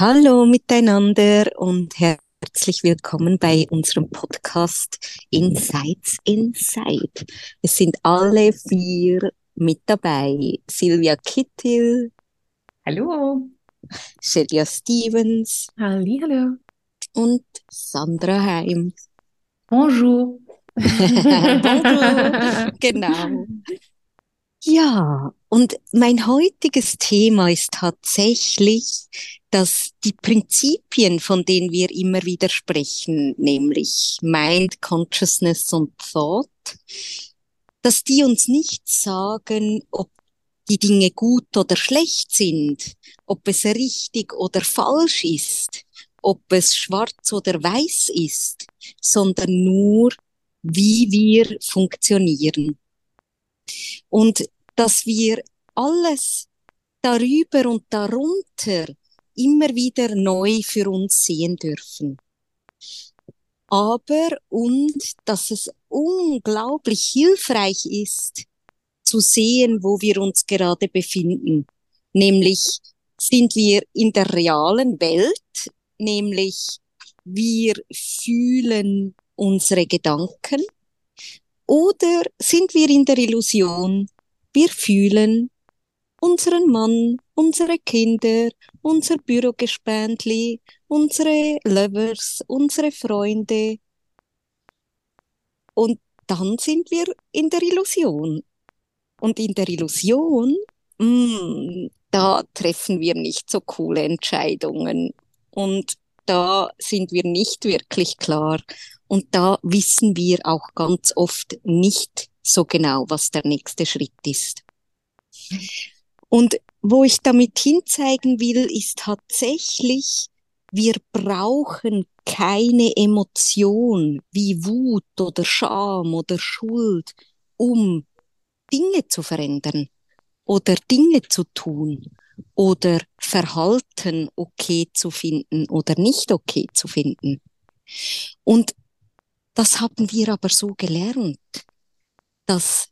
Hallo miteinander und herzlich willkommen bei unserem Podcast Insights Inside. Es sind alle vier mit dabei. Silvia Kittil. Hallo. Shelia Stevens. Hallo. Und Sandra Heim. Bonjour. Bonjour. Genau. Ja, und mein heutiges Thema ist tatsächlich, dass die Prinzipien, von denen wir immer wieder sprechen, nämlich Mind, Consciousness und Thought, dass die uns nicht sagen, ob die Dinge gut oder schlecht sind, ob es richtig oder falsch ist, ob es schwarz oder weiß ist, sondern nur, wie wir funktionieren. Und dass wir alles darüber und darunter immer wieder neu für uns sehen dürfen. Aber und dass es unglaublich hilfreich ist, zu sehen, wo wir uns gerade befinden. Nämlich sind wir in der realen Welt, nämlich wir fühlen unsere Gedanken oder sind wir in der Illusion, wir fühlen unseren Mann, unsere Kinder, unser Bürogespäntli, unsere Lovers, unsere Freunde. Und dann sind wir in der Illusion. Und in der Illusion, mh, mm, da treffen wir nicht so coole Entscheidungen. Und da sind wir nicht wirklich klar. Und da wissen wir auch ganz oft nicht so genau, was der nächste Schritt ist. Und wo ich damit hinzeigen will, ist tatsächlich, wir brauchen keine Emotion wie Wut oder Scham oder Schuld, um Dinge zu verändern oder Dinge zu tun oder Verhalten okay zu finden oder nicht okay zu finden. Und das haben wir aber so gelernt, dass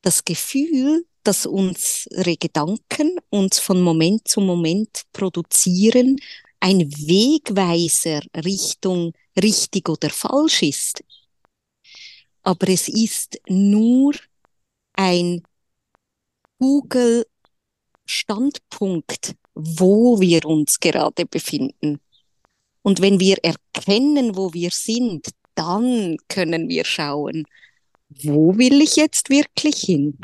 das Gefühl, dass unsere Gedanken uns von Moment zu Moment produzieren, ein Wegweiser Richtung richtig oder falsch ist. Aber es ist nur ein Google Standpunkt, wo wir uns gerade befinden. Und wenn wir erkennen, wo wir sind, dann können wir schauen, wo will ich jetzt wirklich hin?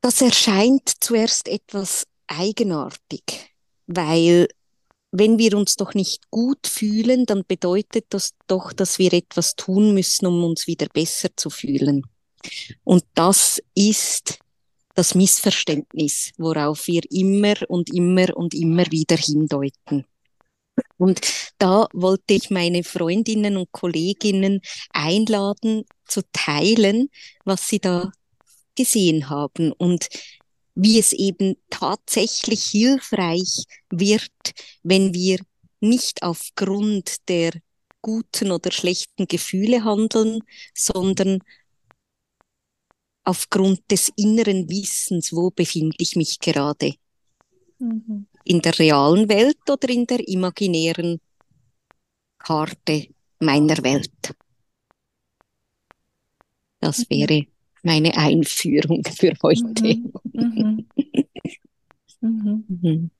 Das erscheint zuerst etwas eigenartig, weil wenn wir uns doch nicht gut fühlen, dann bedeutet das doch, dass wir etwas tun müssen, um uns wieder besser zu fühlen. Und das ist das Missverständnis, worauf wir immer und immer und immer wieder hindeuten. Und da wollte ich meine Freundinnen und Kolleginnen einladen, zu teilen, was sie da gesehen haben und wie es eben tatsächlich hilfreich wird, wenn wir nicht aufgrund der guten oder schlechten Gefühle handeln, sondern aufgrund des inneren Wissens, wo befinde ich mich gerade. Mhm. In der realen Welt oder in der imaginären Karte meiner Welt. Das mhm. wäre meine Einführung für heute. Mhm. Mhm. mhm. mhm.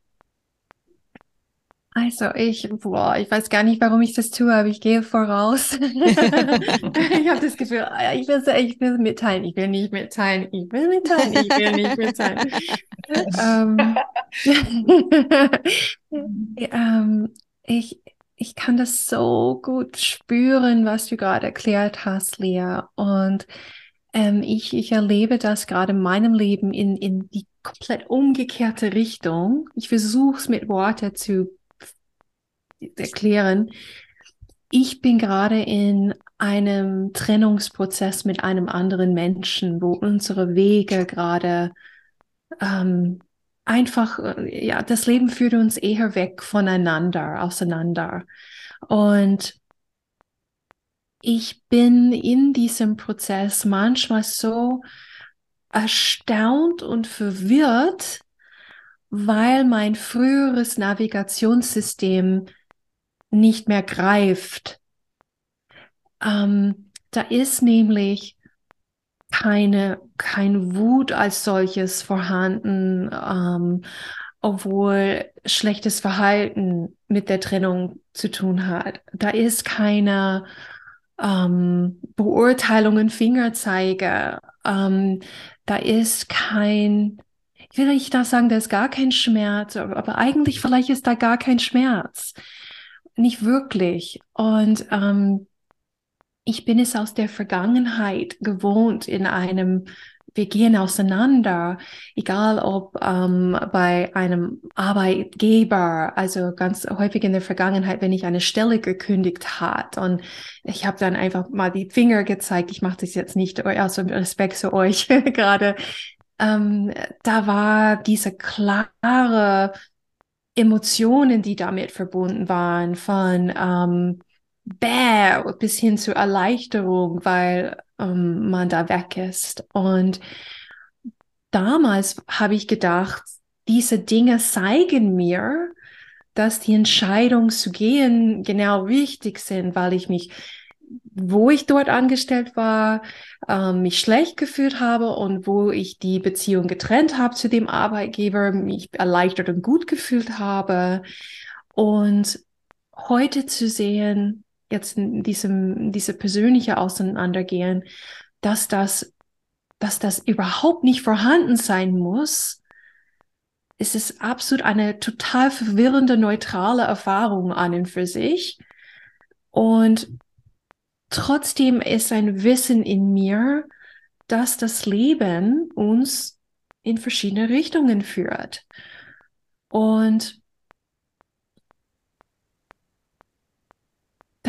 Also ich, boah, ich weiß gar nicht, warum ich das tue, aber ich gehe voraus. ich habe das Gefühl, ah, ich will, ich will mitteilen, ich will nicht mitteilen, ich will mitteilen, ich will nicht mitteilen. ähm, ähm, ich, ich kann das so gut spüren, was du gerade erklärt hast, Lea. Und Ähm, ich, ich erlebe das gerade in meinem Leben in, in die komplett umgekehrte Richtung. Ich versuche es mit Worten zu erklären. Ich bin gerade in einem Trennungsprozess mit einem anderen Menschen, wo unsere Wege gerade ähm, einfach, äh, ja, das Leben führt uns eher weg voneinander, auseinander. Und ich bin in diesem Prozess manchmal so erstaunt und verwirrt, weil mein früheres Navigationssystem nicht mehr greift. Ähm, da ist nämlich keine, kein Wut als solches vorhanden, ähm, obwohl schlechtes Verhalten mit der Trennung zu tun hat. Da ist keine ähm, Beurteilungen, Fingerzeige. Ähm, da ist kein, ich will nicht da sagen, da ist gar kein Schmerz, aber, aber eigentlich vielleicht ist da gar kein Schmerz. Nicht wirklich. Und ähm, ich bin es aus der Vergangenheit gewohnt, in einem wir gehen auseinander, egal ob ähm, bei einem Arbeitgeber, also ganz häufig in der Vergangenheit, wenn ich eine Stelle gekündigt hat und ich habe dann einfach mal die Finger gezeigt, ich mache das jetzt nicht aus Respekt zu euch gerade, ähm, da war diese klare Emotionen, die damit verbunden waren, von ähm, bäh bis hin zur Erleichterung, weil ähm, man da weg ist. Und damals habe ich gedacht, diese Dinge zeigen mir, dass die Entscheidung zu gehen genau richtig sind, weil ich mich, wo ich dort angestellt war, ähm, mich schlecht gefühlt habe und wo ich die Beziehung getrennt habe zu dem Arbeitgeber, mich erleichtert und gut gefühlt habe. Und heute zu sehen, jetzt in diesem, diese persönliche Auseinandergehen, dass das, dass das überhaupt nicht vorhanden sein muss, ist es absolut eine total verwirrende, neutrale Erfahrung an und für sich. Und trotzdem ist ein Wissen in mir, dass das Leben uns in verschiedene Richtungen führt. Und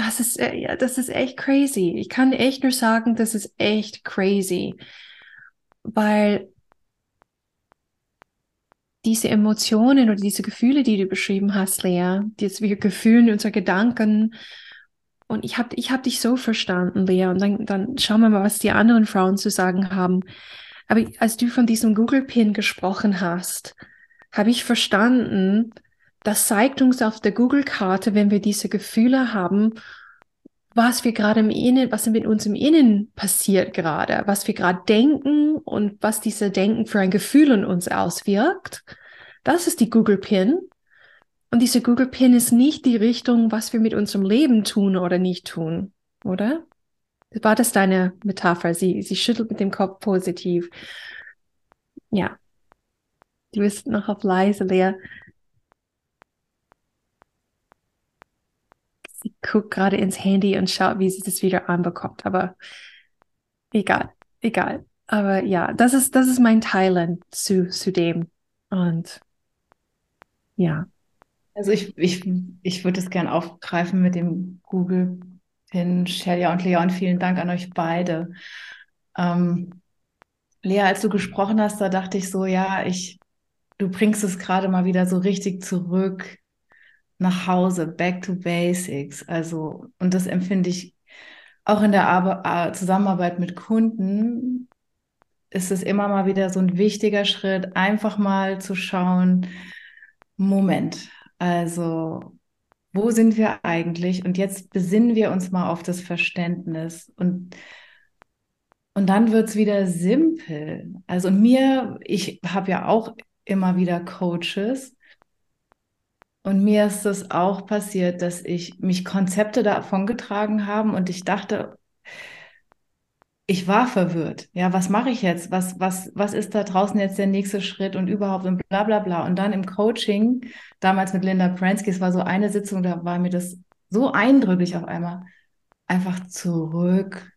Das ist, äh, ja, das ist echt crazy. Ich kann echt nur sagen, das ist echt crazy. Weil diese Emotionen oder diese Gefühle, die du beschrieben hast, Lea, die wir Gefühlen, unsere Gedanken, und ich habe ich hab dich so verstanden, Lea, und dann, dann schauen wir mal, was die anderen Frauen zu sagen haben. Aber als du von diesem Google-Pin gesprochen hast, habe ich verstanden, das zeigt uns auf der Google-Karte, wenn wir diese Gefühle haben, was wir gerade im Innen, was mit uns im Innen passiert gerade, was wir gerade denken und was diese Denken für ein Gefühl in uns auswirkt. Das ist die Google Pin. Und diese Google Pin ist nicht die Richtung, was wir mit unserem Leben tun oder nicht tun, oder? War das deine Metapher? Sie, sie schüttelt mit dem Kopf positiv. Ja. Du bist noch auf leise, Lea. Sie guckt gerade ins Handy und schaut, wie sie das wieder anbekommt. Aber egal, egal. Aber ja, das ist, das ist mein Teilen zu, zu dem. Und ja. Also ich, ich, ich würde es gerne aufgreifen mit dem Google Pin, Shelia und Leon. Vielen Dank an euch beide. Ähm, Lea, als du gesprochen hast, da dachte ich so, ja, ich, du bringst es gerade mal wieder so richtig zurück nach Hause, back to basics. Also, und das empfinde ich auch in der Ar Zusammenarbeit mit Kunden, ist es immer mal wieder so ein wichtiger Schritt, einfach mal zu schauen, Moment, also wo sind wir eigentlich? Und jetzt besinnen wir uns mal auf das Verständnis und und dann wird es wieder simpel. Also mir, ich habe ja auch immer wieder Coaches, und mir ist es auch passiert, dass ich mich Konzepte davon getragen haben und ich dachte, ich war verwirrt. Ja, was mache ich jetzt? Was, was, was ist da draußen jetzt der nächste Schritt und überhaupt und bla bla bla. Und dann im Coaching, damals mit Linda Pransky, es war so eine Sitzung, da war mir das so eindrücklich auf einmal. Einfach zurück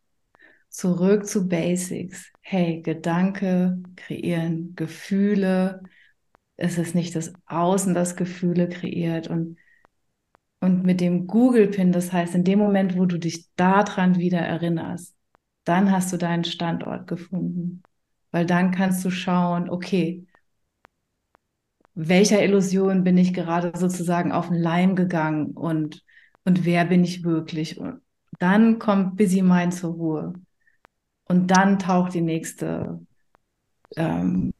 zurück zu Basics. Hey, Gedanke kreieren Gefühle. Es ist nicht das Außen, das Gefühle kreiert und und mit dem Google-Pin, das heißt, in dem Moment, wo du dich daran wieder erinnerst, dann hast du deinen Standort gefunden. Weil dann kannst du schauen, okay, welcher Illusion bin ich gerade sozusagen auf den Leim gegangen und, und wer bin ich wirklich? Und dann kommt Busy Mind zur Ruhe. Und dann taucht die nächste ähm,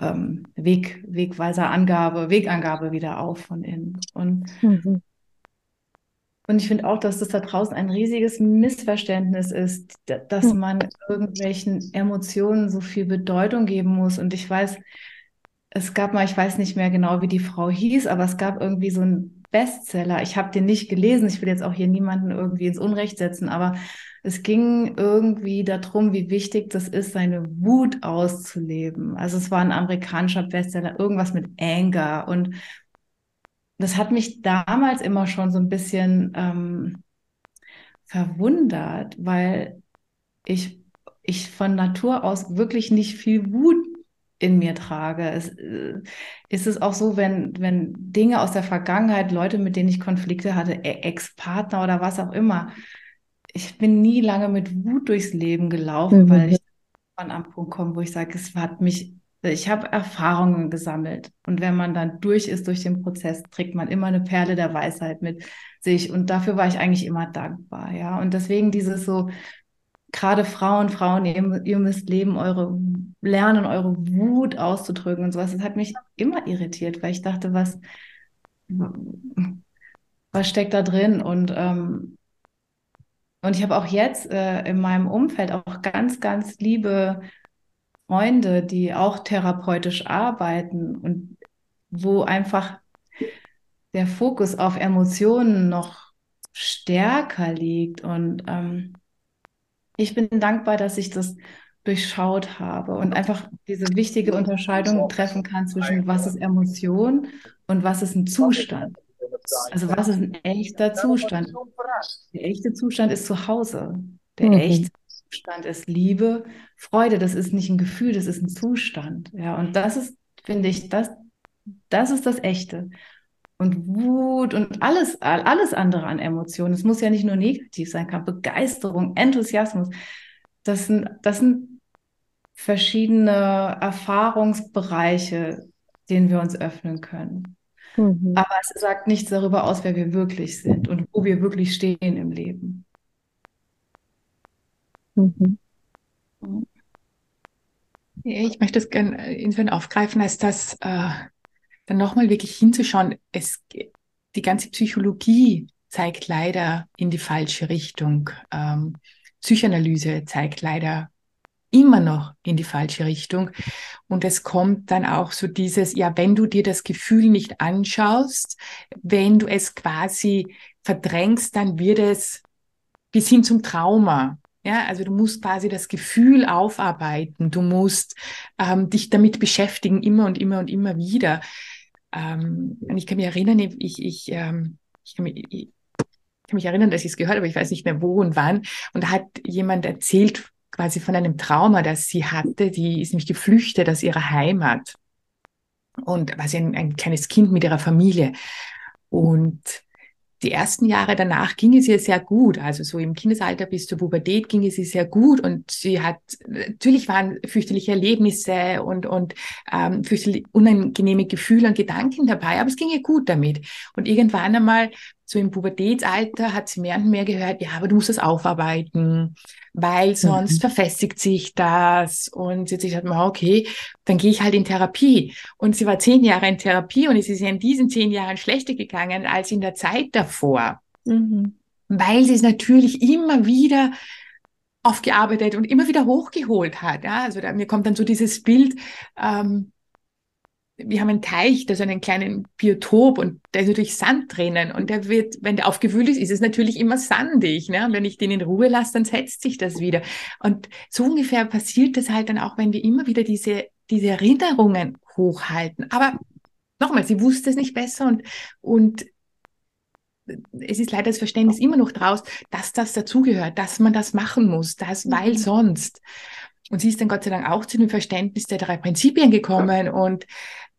ähm, Weg, Wegweiser-Angabe, Wegangabe wieder auf von innen. Und, mhm. und ich finde auch, dass das da draußen ein riesiges Missverständnis ist, dass man irgendwelchen Emotionen so viel Bedeutung geben muss. Und ich weiß, es gab mal, ich weiß nicht mehr genau, wie die Frau hieß, aber es gab irgendwie so einen Bestseller. Ich habe den nicht gelesen. Ich will jetzt auch hier niemanden irgendwie ins Unrecht setzen, aber es ging irgendwie darum, wie wichtig das ist, seine Wut auszuleben. Also es war ein amerikanischer Bestseller, irgendwas mit Anger. Und das hat mich damals immer schon so ein bisschen ähm, verwundert, weil ich, ich von Natur aus wirklich nicht viel Wut in mir trage. Es, äh, ist es auch so, wenn, wenn Dinge aus der Vergangenheit, Leute, mit denen ich Konflikte hatte, e-, Ex-Partner oder was auch immer, ich bin nie lange mit Wut durchs Leben gelaufen, mhm. weil ich an einem Punkt komme, wo ich sage, es hat mich, ich habe Erfahrungen gesammelt. Und wenn man dann durch ist durch den Prozess, trägt man immer eine Perle der Weisheit mit sich. Und dafür war ich eigentlich immer dankbar. Ja. Und deswegen dieses so, gerade Frauen, Frauen, ihr, ihr müsst leben, eure, lernen, eure Wut auszudrücken und sowas. Das hat mich immer irritiert, weil ich dachte, was, was steckt da drin? Und ähm, und ich habe auch jetzt äh, in meinem Umfeld auch ganz, ganz liebe Freunde, die auch therapeutisch arbeiten und wo einfach der Fokus auf Emotionen noch stärker liegt. Und ähm, ich bin dankbar, dass ich das durchschaut habe und einfach diese wichtige Unterscheidung treffen kann zwischen was ist Emotion und was ist ein Zustand. Also was ist ein echter Zustand? Der echte Zustand ist zu Hause. Der mhm. echte Zustand ist Liebe, Freude. Das ist nicht ein Gefühl, das ist ein Zustand. Ja, und das ist, finde ich, das, das ist das Echte. Und Wut und alles, alles andere an Emotionen. Es muss ja nicht nur negativ sein, kann Begeisterung, Enthusiasmus. Das sind, das sind verschiedene Erfahrungsbereiche, denen wir uns öffnen können. Mhm. Aber es sagt nichts darüber aus, wer wir wirklich sind und wo wir wirklich stehen im Leben. Mhm. Ich möchte das gerne insofern aufgreifen, als das äh, dann nochmal wirklich hinzuschauen. Es, die ganze Psychologie zeigt leider in die falsche Richtung. Ähm, Psychoanalyse zeigt leider immer noch in die falsche Richtung. Und es kommt dann auch so dieses, ja, wenn du dir das Gefühl nicht anschaust, wenn du es quasi verdrängst, dann wird es bis hin zum Trauma. Ja, also du musst quasi das Gefühl aufarbeiten, du musst ähm, dich damit beschäftigen, immer und immer und immer wieder. Ähm, und ich kann mich erinnern, ich, ich, ähm, ich kann mich, ich, kann mich erinnern, dass ich es gehört habe, ich weiß nicht mehr wo und wann. Und da hat jemand erzählt quasi von einem Trauma, das sie hatte. Die ist nämlich geflüchtet aus ihrer Heimat und war sie ein, ein kleines Kind mit ihrer Familie. Und die ersten Jahre danach ging es ihr sehr gut. Also so im Kindesalter bis zur Pubertät ging es ihr sehr gut und sie hat, natürlich waren fürchterliche Erlebnisse und, und ähm, fürchterlich unangenehme Gefühle und Gedanken dabei, aber es ging ihr gut damit. Und irgendwann einmal so im Pubertätsalter hat sie mehr und mehr gehört, ja, aber du musst das aufarbeiten, weil sonst mhm. verfestigt sich das. Und sie hat sich gesagt, okay, dann gehe ich halt in Therapie. Und sie war zehn Jahre in Therapie und es ist ihr in diesen zehn Jahren schlechter gegangen als in der Zeit davor. Mhm. Weil sie es natürlich immer wieder aufgearbeitet und immer wieder hochgeholt hat. Ja? Also da, mir kommt dann so dieses Bild, ähm, wir haben einen Teich, da so einen kleinen Biotop und der ist natürlich Sand drinnen und der wird, wenn der aufgewühlt ist, ist es natürlich immer sandig. Ne? Und wenn ich den in Ruhe lasse, dann setzt sich das wieder. Und so ungefähr passiert das halt dann auch, wenn wir immer wieder diese, diese Erinnerungen hochhalten. Aber nochmal, sie wusste es nicht besser und, und es ist leider das Verständnis immer noch draus, dass das dazugehört, dass man das machen muss, das, weil mhm. sonst. Und sie ist dann Gott sei Dank auch zu dem Verständnis der drei Prinzipien gekommen und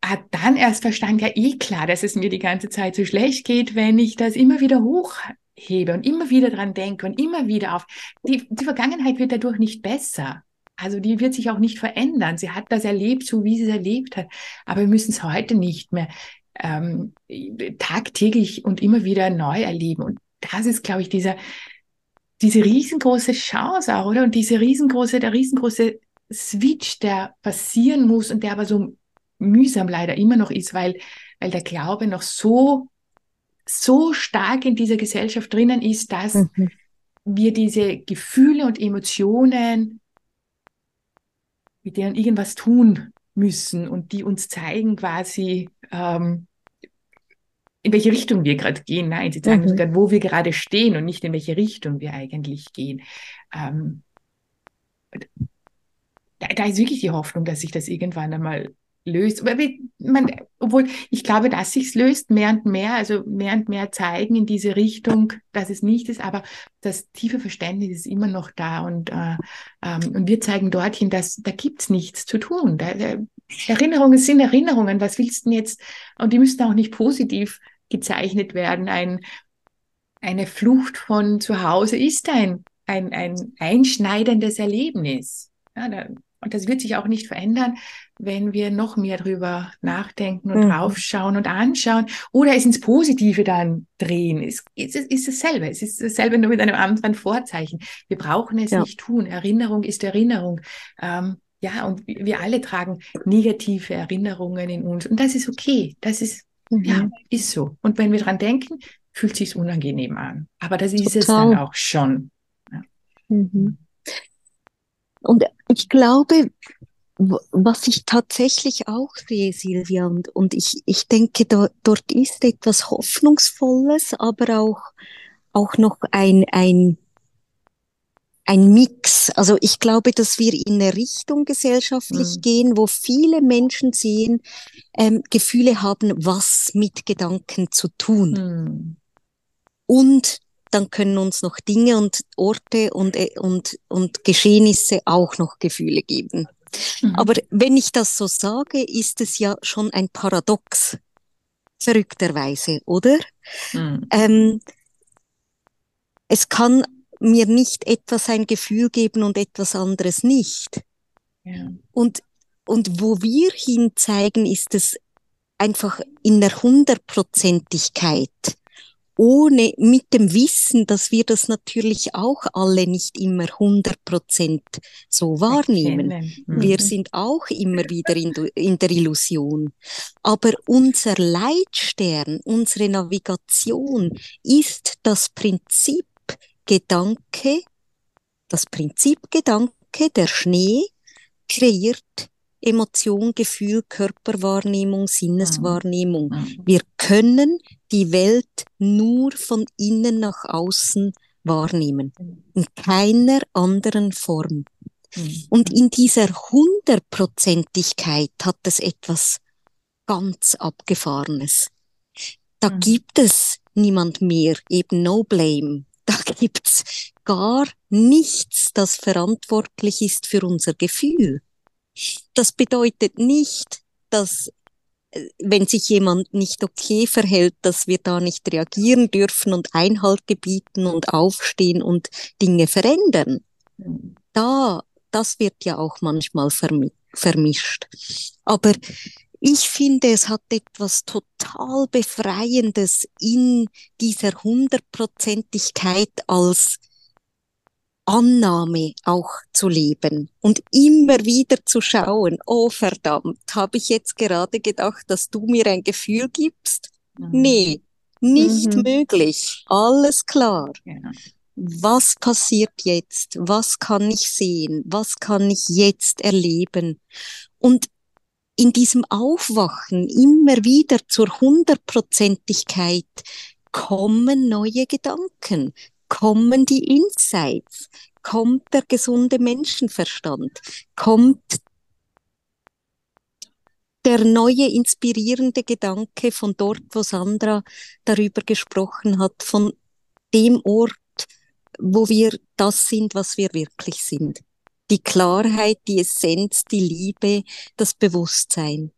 hat dann erst verstanden, ja eh klar, dass es mir die ganze Zeit so schlecht geht, wenn ich das immer wieder hochhebe und immer wieder dran denke und immer wieder auf. Die, die Vergangenheit wird dadurch nicht besser. Also die wird sich auch nicht verändern. Sie hat das erlebt, so wie sie es erlebt hat. Aber wir müssen es heute nicht mehr ähm, tagtäglich und immer wieder neu erleben. Und das ist, glaube ich, dieser, diese riesengroße Chance auch, oder? Und diese riesengroße, der riesengroße Switch, der passieren muss und der aber so mühsam leider immer noch ist, weil, weil der Glaube noch so, so stark in dieser Gesellschaft drinnen ist, dass mhm. wir diese Gefühle und Emotionen, mit denen irgendwas tun müssen und die uns zeigen quasi, ähm, in welche Richtung wir gerade gehen. Nein, sie zeigen mhm. uns gerade, wo wir gerade stehen und nicht in welche Richtung wir eigentlich gehen. Ähm, da, da, ist wirklich die Hoffnung, dass sich das irgendwann einmal löst. Man, obwohl ich glaube, dass sich's löst, mehr und mehr, also mehr und mehr zeigen in diese Richtung, dass es nicht ist, aber das tiefe Verständnis ist immer noch da und, äh, ähm, und wir zeigen dorthin, dass da gibt's nichts zu tun. Da, da, Erinnerungen sind Erinnerungen. Was willst du denn jetzt? Und die müssen auch nicht positiv gezeichnet werden. Ein, eine Flucht von zu Hause ist ein, ein, ein einschneidendes Erlebnis. Ja, da, und das wird sich auch nicht verändern, wenn wir noch mehr drüber nachdenken und mhm. draufschauen und anschauen oder es ins Positive dann drehen. Es, es, es ist dasselbe. Es ist dasselbe nur mit einem anderen Vorzeichen. Wir brauchen es ja. nicht tun. Erinnerung ist Erinnerung. Ähm, ja, und wir alle tragen negative Erinnerungen in uns. Und das ist okay. Das ist, mhm. ja, ist so. Und wenn wir dran denken, fühlt sich unangenehm an. Aber das ist Total. es dann auch schon. Ja. Mhm. Und ich glaube, was ich tatsächlich auch sehe, Silvia, und, und ich, ich denke, da, dort ist etwas Hoffnungsvolles, aber auch, auch noch ein, ein, ein Mix. Also ich glaube, dass wir in eine Richtung gesellschaftlich mhm. gehen, wo viele Menschen sehen, ähm, Gefühle haben was mit Gedanken zu tun. Mhm. Und dann können uns noch Dinge und Orte und, äh, und, und Geschehnisse auch noch Gefühle geben. Mhm. Aber wenn ich das so sage, ist es ja schon ein Paradox, verrückterweise, oder? Mhm. Ähm, es kann mir nicht etwas ein Gefühl geben und etwas anderes nicht. Ja. Und, und wo wir hinzeigen, ist es einfach in der Hundertprozentigkeit ohne mit dem Wissen, dass wir das natürlich auch alle nicht immer 100 Prozent so wahrnehmen. Mhm. Wir sind auch immer wieder in, in der Illusion. Aber unser Leitstern, unsere Navigation ist das Prinzip Gedanke, das Prinzip Gedanke, der Schnee kreiert Emotion, Gefühl, Körperwahrnehmung, Sinneswahrnehmung. Mhm. Wir können die Welt nur von innen nach außen wahrnehmen. In keiner anderen Form. Mhm. Und in dieser Hundertprozentigkeit hat es etwas ganz Abgefahrenes. Da mhm. gibt es niemand mehr, eben no blame. Da gibt's gar nichts, das verantwortlich ist für unser Gefühl. Das bedeutet nicht, dass äh, wenn sich jemand nicht okay verhält, dass wir da nicht reagieren dürfen und Einhalt gebieten und aufstehen und Dinge verändern. Da, das wird ja auch manchmal vermischt. Aber ich finde, es hat etwas total Befreiendes in dieser Hundertprozentigkeit als Annahme auch zu leben und immer wieder zu schauen, oh verdammt, habe ich jetzt gerade gedacht, dass du mir ein Gefühl gibst? Mhm. Nee, nicht mhm. möglich. Alles klar. Ja. Was passiert jetzt? Was kann ich sehen? Was kann ich jetzt erleben? Und in diesem Aufwachen immer wieder zur Hundertprozentigkeit kommen neue Gedanken, kommen die Insights, kommt der gesunde Menschenverstand, kommt der neue inspirierende Gedanke von dort, wo Sandra darüber gesprochen hat, von dem Ort, wo wir das sind, was wir wirklich sind. Die Klarheit, die Essenz, die Liebe, das Bewusstsein.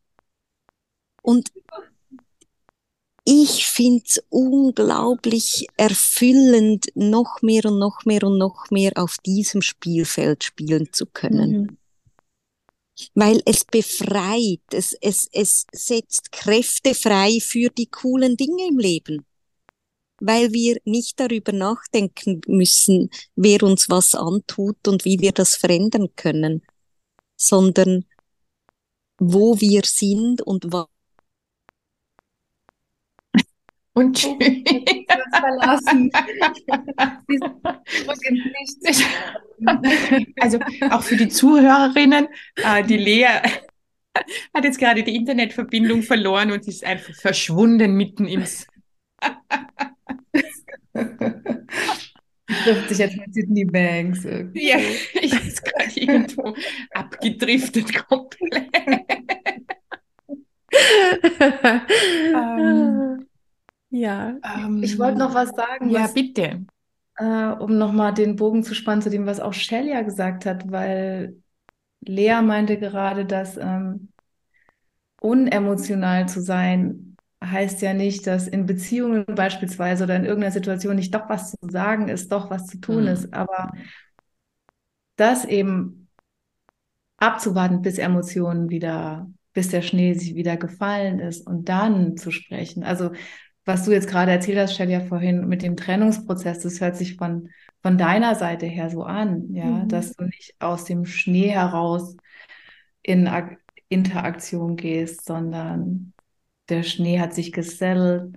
Und ich finde es unglaublich erfüllend, noch mehr und noch mehr und noch mehr auf diesem Spielfeld spielen zu können. Mhm. Weil es befreit, es, es, es setzt Kräfte frei für die coolen Dinge im Leben. Weil wir nicht darüber nachdenken müssen, wer uns was antut und wie wir das verändern können, sondern wo wir sind und was und tschüss. verlassen. also auch für die Zuhörerinnen, äh, die Lea hat jetzt gerade die Internetverbindung verloren und ist einfach verschwunden mitten im. trifft sich jetzt mit Sydney Banks. Irgendwie. Ja, ich ist gerade irgendwo abgedriftet komplett. ähm, ja, ähm, ich wollte noch was sagen. Ja, was, bitte. Äh, um nochmal den Bogen zu spannen zu dem, was auch Shelia gesagt hat, weil Lea meinte gerade, dass ähm, unemotional zu sein heißt ja nicht, dass in Beziehungen beispielsweise oder in irgendeiner Situation nicht doch was zu sagen ist, doch was zu tun mhm. ist, aber das eben abzuwarten, bis Emotionen wieder, bis der Schnee sich wieder gefallen ist und dann zu sprechen. Also was du jetzt gerade erzählt hast, stell ja vorhin mit dem Trennungsprozess, das hört sich von, von deiner Seite her so an, ja, mhm. dass du nicht aus dem Schnee heraus in A Interaktion gehst, sondern der Schnee hat sich gesettelt,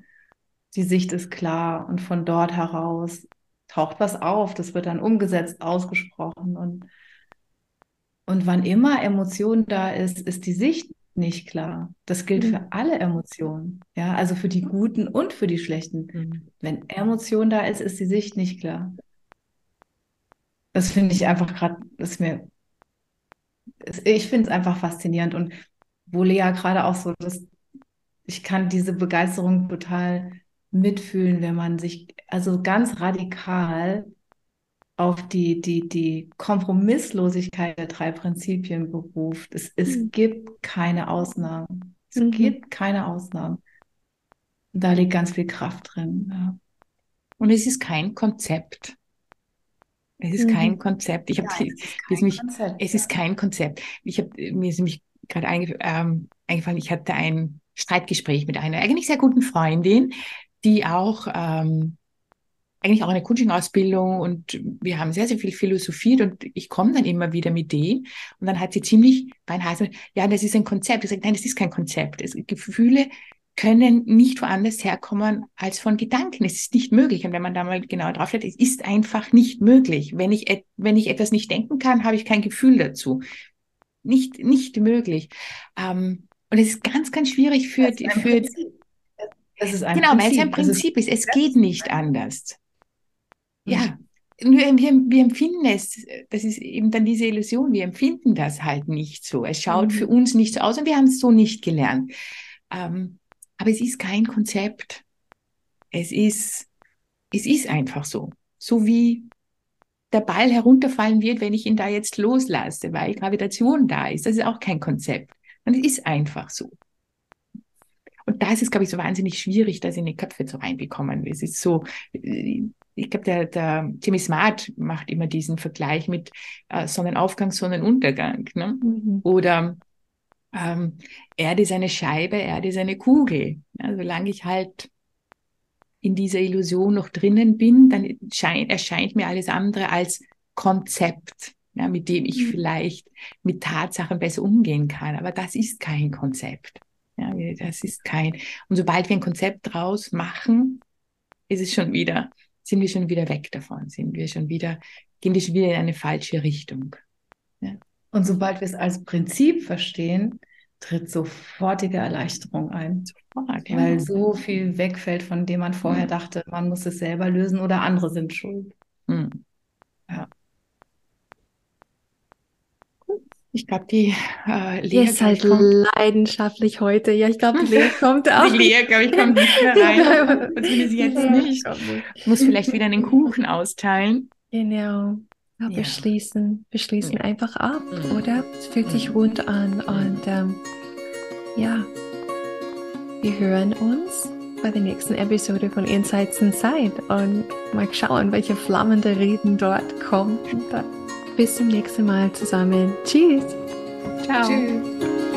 die Sicht ist klar und von dort heraus taucht was auf, das wird dann umgesetzt, ausgesprochen und und wann immer Emotion da ist, ist die Sicht nicht klar. Das gilt mhm. für alle Emotionen. Ja, also für die guten und für die schlechten. Mhm. Wenn Emotion da ist, ist die Sicht nicht klar. Das finde ich einfach gerade, das mir, ich finde es einfach faszinierend und wo Lea gerade auch so, das, ich kann diese Begeisterung total mitfühlen, wenn man sich also ganz radikal auf die, die, die Kompromisslosigkeit der drei Prinzipien beruft. Es, es mhm. gibt keine Ausnahmen. Es mhm. gibt keine Ausnahmen. Und da liegt ganz viel Kraft drin. Ja. Und es ist kein Konzept. Es ist mhm. kein Konzept. Ich habe ja, es, mich, Konzept, es ist kein Konzept. Ich habe mir ist nämlich gerade eingef ähm, eingefallen. Ich hatte ein Streitgespräch mit einer eigentlich sehr guten Freundin, die auch ähm, eigentlich auch eine Coaching-Ausbildung und wir haben sehr, sehr viel philosophiert und ich komme dann immer wieder mit denen und dann hat sie ziemlich beinhart gesagt, ja, das ist ein Konzept. Ich sage, nein, das ist kein Konzept. Es, Gefühle können nicht woanders herkommen als von Gedanken. Es ist nicht möglich. Und wenn man da mal genau drauf schaut, es ist einfach nicht möglich. Wenn ich, wenn ich etwas nicht denken kann, habe ich kein Gefühl dazu. Nicht, nicht möglich. Ähm, und es ist ganz, ganz schwierig für, für, das ist ein genau, weil es ein Prinzip ist. Es geht nicht anders. Ja, wir, wir, wir empfinden es, das ist eben dann diese Illusion, wir empfinden das halt nicht so. Es schaut mhm. für uns nicht so aus und wir haben es so nicht gelernt. Ähm, aber es ist kein Konzept. Es ist, es ist einfach so. So wie der Ball herunterfallen wird, wenn ich ihn da jetzt loslasse, weil Gravitation da ist. Das ist auch kein Konzept. Und es ist einfach so. Und da ist es, glaube ich, so wahnsinnig schwierig, das in die Köpfe zu reinbekommen. Es ist so, ich glaube, der, der Timmy Smart macht immer diesen Vergleich mit äh, Sonnenaufgang, Sonnenuntergang. Ne? Mhm. Oder ähm, Erde ist eine Scheibe, Erde ist eine Kugel. Ja, solange ich halt in dieser Illusion noch drinnen bin, dann scheint, erscheint mir alles andere als Konzept, ja, mit dem ich mhm. vielleicht mit Tatsachen besser umgehen kann. Aber das ist kein Konzept. Ja, das ist kein. Und sobald wir ein Konzept draus machen, ist es schon wieder sind wir schon wieder weg davon, sind wir schon wieder, gehen wir schon wieder in eine falsche Richtung. Ja. Und sobald wir es als Prinzip verstehen, tritt sofortige Erleichterung ein. Sofort, ja. Weil so viel wegfällt, von dem man vorher mhm. dachte, man muss es selber lösen oder andere sind schuld. Mhm. Ja. Ich glaube, die äh, Lea. Ihr seid kommt, leidenschaftlich heute. Ja, ich glaube, Lea kommt auch. die Lea, glaube ich, kommt nicht mehr rein. Zumindest jetzt Ja, nicht. muss vielleicht wieder einen Kuchen austeilen. Genau. Ja, Ja. wir schließen, wir schließen Ja. einfach ab, Mhm. oder? Es fühlt sich rund an und ähm, ja, wir hören uns bei der nächsten Episode von Insights Inside und mal schauen, welche flammende Reden dort kommen. Bis zum nächsten Mal zusammen. Tschüss. Ciao. Tschüss.